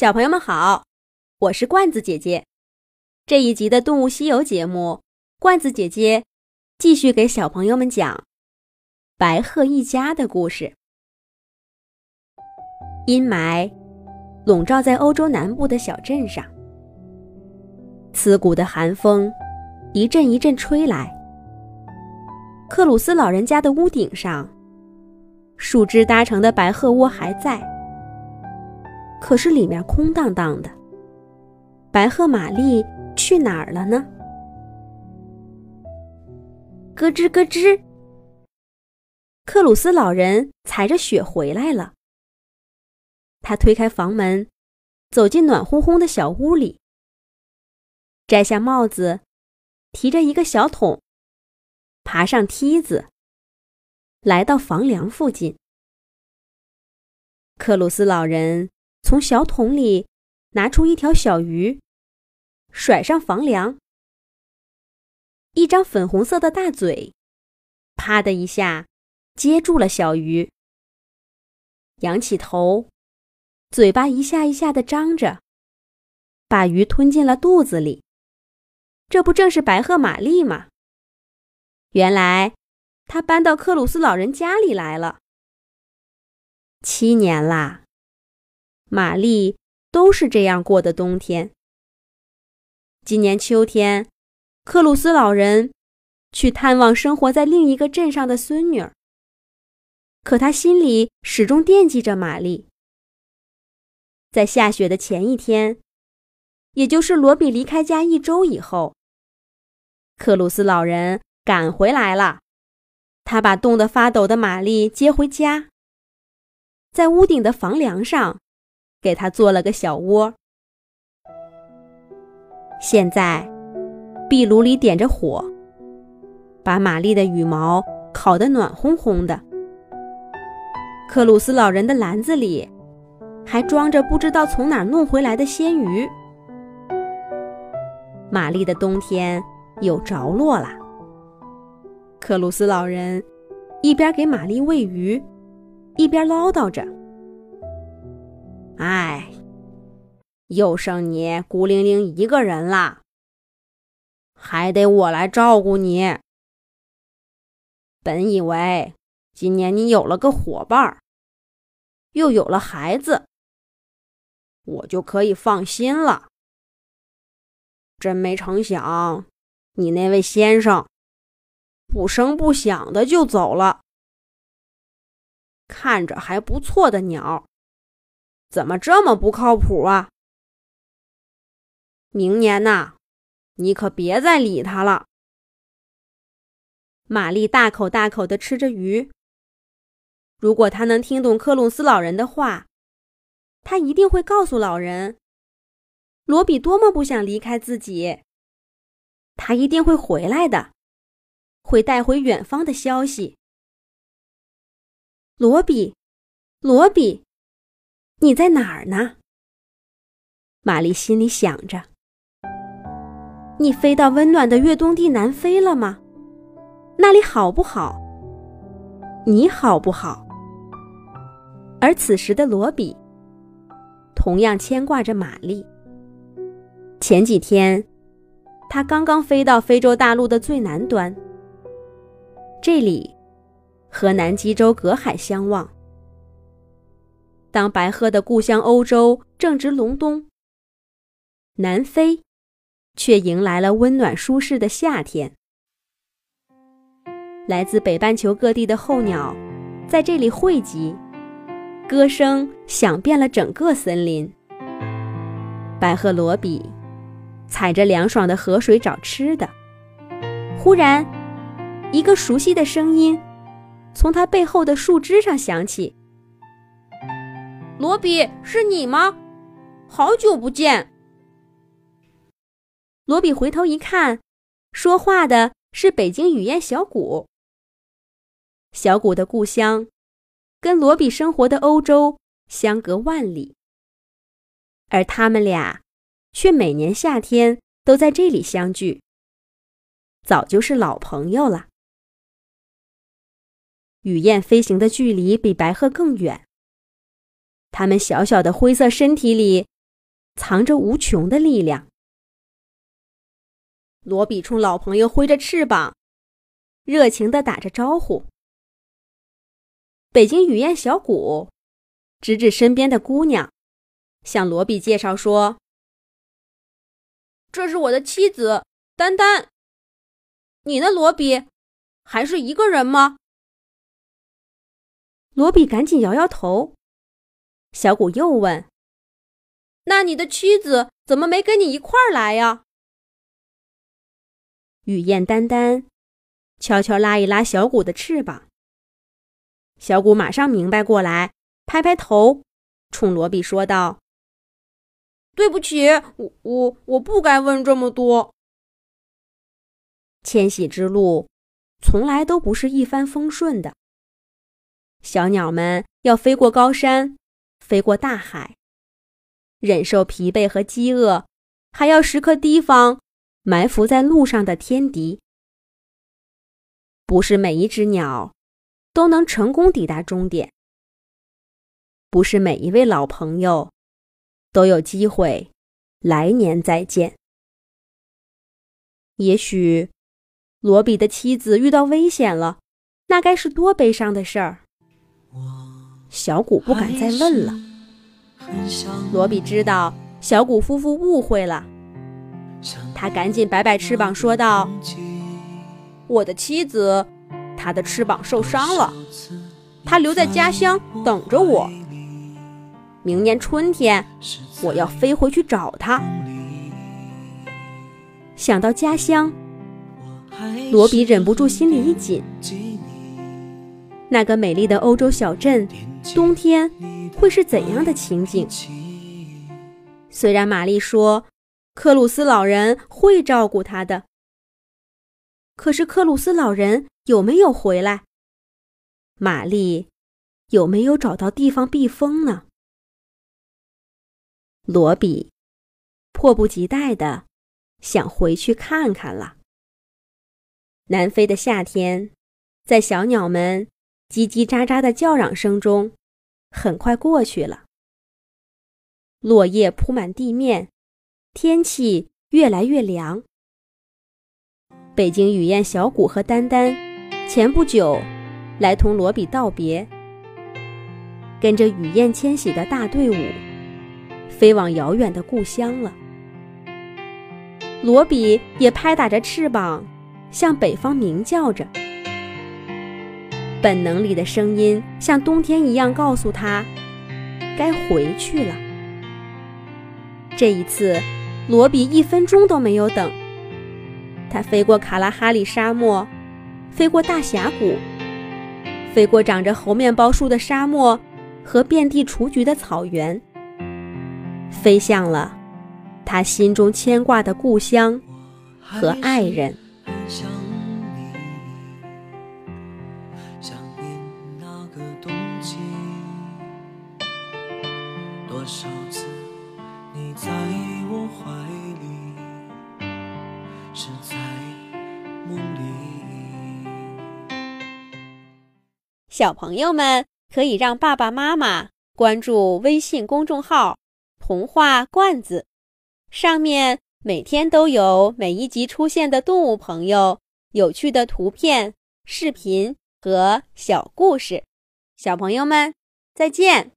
小朋友们好，我是罐子姐姐。这一集的《动物西游》节目，罐子姐姐继续给小朋友们讲白鹤一家的故事。阴霾笼罩在欧洲南部的小镇上，刺骨的寒风一阵一阵吹来。克鲁斯老人家的屋顶上，树枝搭成的白鹤窝还在。可是里面空荡荡的，白鹤玛丽去哪儿了呢？咯吱咯吱，克鲁斯老人踩着雪回来了。他推开房门，走进暖烘烘的小屋里，摘下帽子，提着一个小桶，爬上梯子，来到房梁附近。克鲁斯老人。从小桶里拿出一条小鱼，甩上房梁。一张粉红色的大嘴，啪的一下接住了小鱼。仰起头，嘴巴一下一下的张着，把鱼吞进了肚子里。这不正是白鹤玛丽吗？原来，他搬到克鲁斯老人家里来了。七年啦。玛丽都是这样过的冬天。今年秋天，克鲁斯老人去探望生活在另一个镇上的孙女儿，可他心里始终惦记着玛丽。在下雪的前一天，也就是罗比离开家一周以后，克鲁斯老人赶回来了。他把冻得发抖的玛丽接回家，在屋顶的房梁上。给他做了个小窝。现在，壁炉里点着火，把玛丽的羽毛烤得暖烘烘的。克鲁斯老人的篮子里还装着不知道从哪儿弄回来的鲜鱼。玛丽的冬天有着落了。克鲁斯老人一边给玛丽喂鱼，一边唠叨着。哎，又剩你孤零零一个人啦，还得我来照顾你。本以为今年你有了个伙伴，又有了孩子，我就可以放心了。真没成想，你那位先生不声不响的就走了。看着还不错的鸟。怎么这么不靠谱啊？明年呐，你可别再理他了。玛丽大口大口的吃着鱼。如果他能听懂克鲁斯老人的话，他一定会告诉老人，罗比多么不想离开自己。他一定会回来的，会带回远方的消息。罗比，罗比。你在哪儿呢？玛丽心里想着。你飞到温暖的越冬地南非了吗？那里好不好？你好不好？而此时的罗比同样牵挂着玛丽。前几天，他刚刚飞到非洲大陆的最南端，这里和南极洲隔海相望。当白鹤的故乡欧洲正值隆冬，南非却迎来了温暖舒适的夏天。来自北半球各地的候鸟在这里汇集，歌声响遍了整个森林。白鹤罗比踩着凉爽的河水找吃的，忽然，一个熟悉的声音从他背后的树枝上响起。罗比，是你吗？好久不见。罗比回头一看，说话的是北京雨燕小谷。小谷的故乡，跟罗比生活的欧洲相隔万里，而他们俩，却每年夏天都在这里相聚，早就是老朋友了。雨燕飞行的距离比白鹤更远。它们小小的灰色身体里藏着无穷的力量。罗比冲老朋友挥着翅膀，热情地打着招呼。北京雨燕小谷指指身边的姑娘，向罗比介绍说：“这是我的妻子丹丹。你呢，罗比？还是一个人吗？”罗比赶紧摇摇头。小谷又问：“那你的妻子怎么没跟你一块儿来呀？”雨燕丹丹悄悄拉一拉小谷的翅膀。小谷马上明白过来，拍拍头，冲罗比说道：“对不起，我我我不该问这么多。迁徙之路从来都不是一帆风顺的。小鸟们要飞过高山，飞过大海，忍受疲惫和饥饿，还要时刻提防埋伏在路上的天敌。不是每一只鸟。”都能成功抵达终点。不是每一位老朋友都有机会来年再见。也许罗比的妻子遇到危险了，那该是多悲伤的事儿。小谷不敢再问了。罗比知道小谷夫妇误会了，他赶紧摆摆翅膀说道：“我的妻子。”她的翅膀受伤了，她留在家乡等着我。明年春天，我要飞回去找她。想到家乡，罗比忍不住心里一紧。那个美丽的欧洲小镇，冬天会是怎样的情景？虽然玛丽说克鲁斯老人会照顾他的，可是克鲁斯老人。有没有回来？玛丽有没有找到地方避风呢？罗比迫不及待的想回去看看了。南非的夏天，在小鸟们叽叽喳喳的叫嚷声中，很快过去了。落叶铺满地面，天气越来越凉。北京雨燕小谷和丹丹。前不久，来同罗比道别，跟着雨燕迁徙的大队伍，飞往遥远的故乡了。罗比也拍打着翅膀，向北方鸣叫着。本能里的声音像冬天一样告诉他，该回去了。这一次，罗比一分钟都没有等，他飞过卡拉哈里沙漠。飞过大峡谷，飞过长着猴面包树的沙漠和遍地雏菊的草原，飞向了他心中牵挂的故乡和爱人。多少次你在我怀里，是在梦里。小朋友们可以让爸爸妈妈关注微信公众号“童话罐子”，上面每天都有每一集出现的动物朋友、有趣的图片、视频和小故事。小朋友们，再见。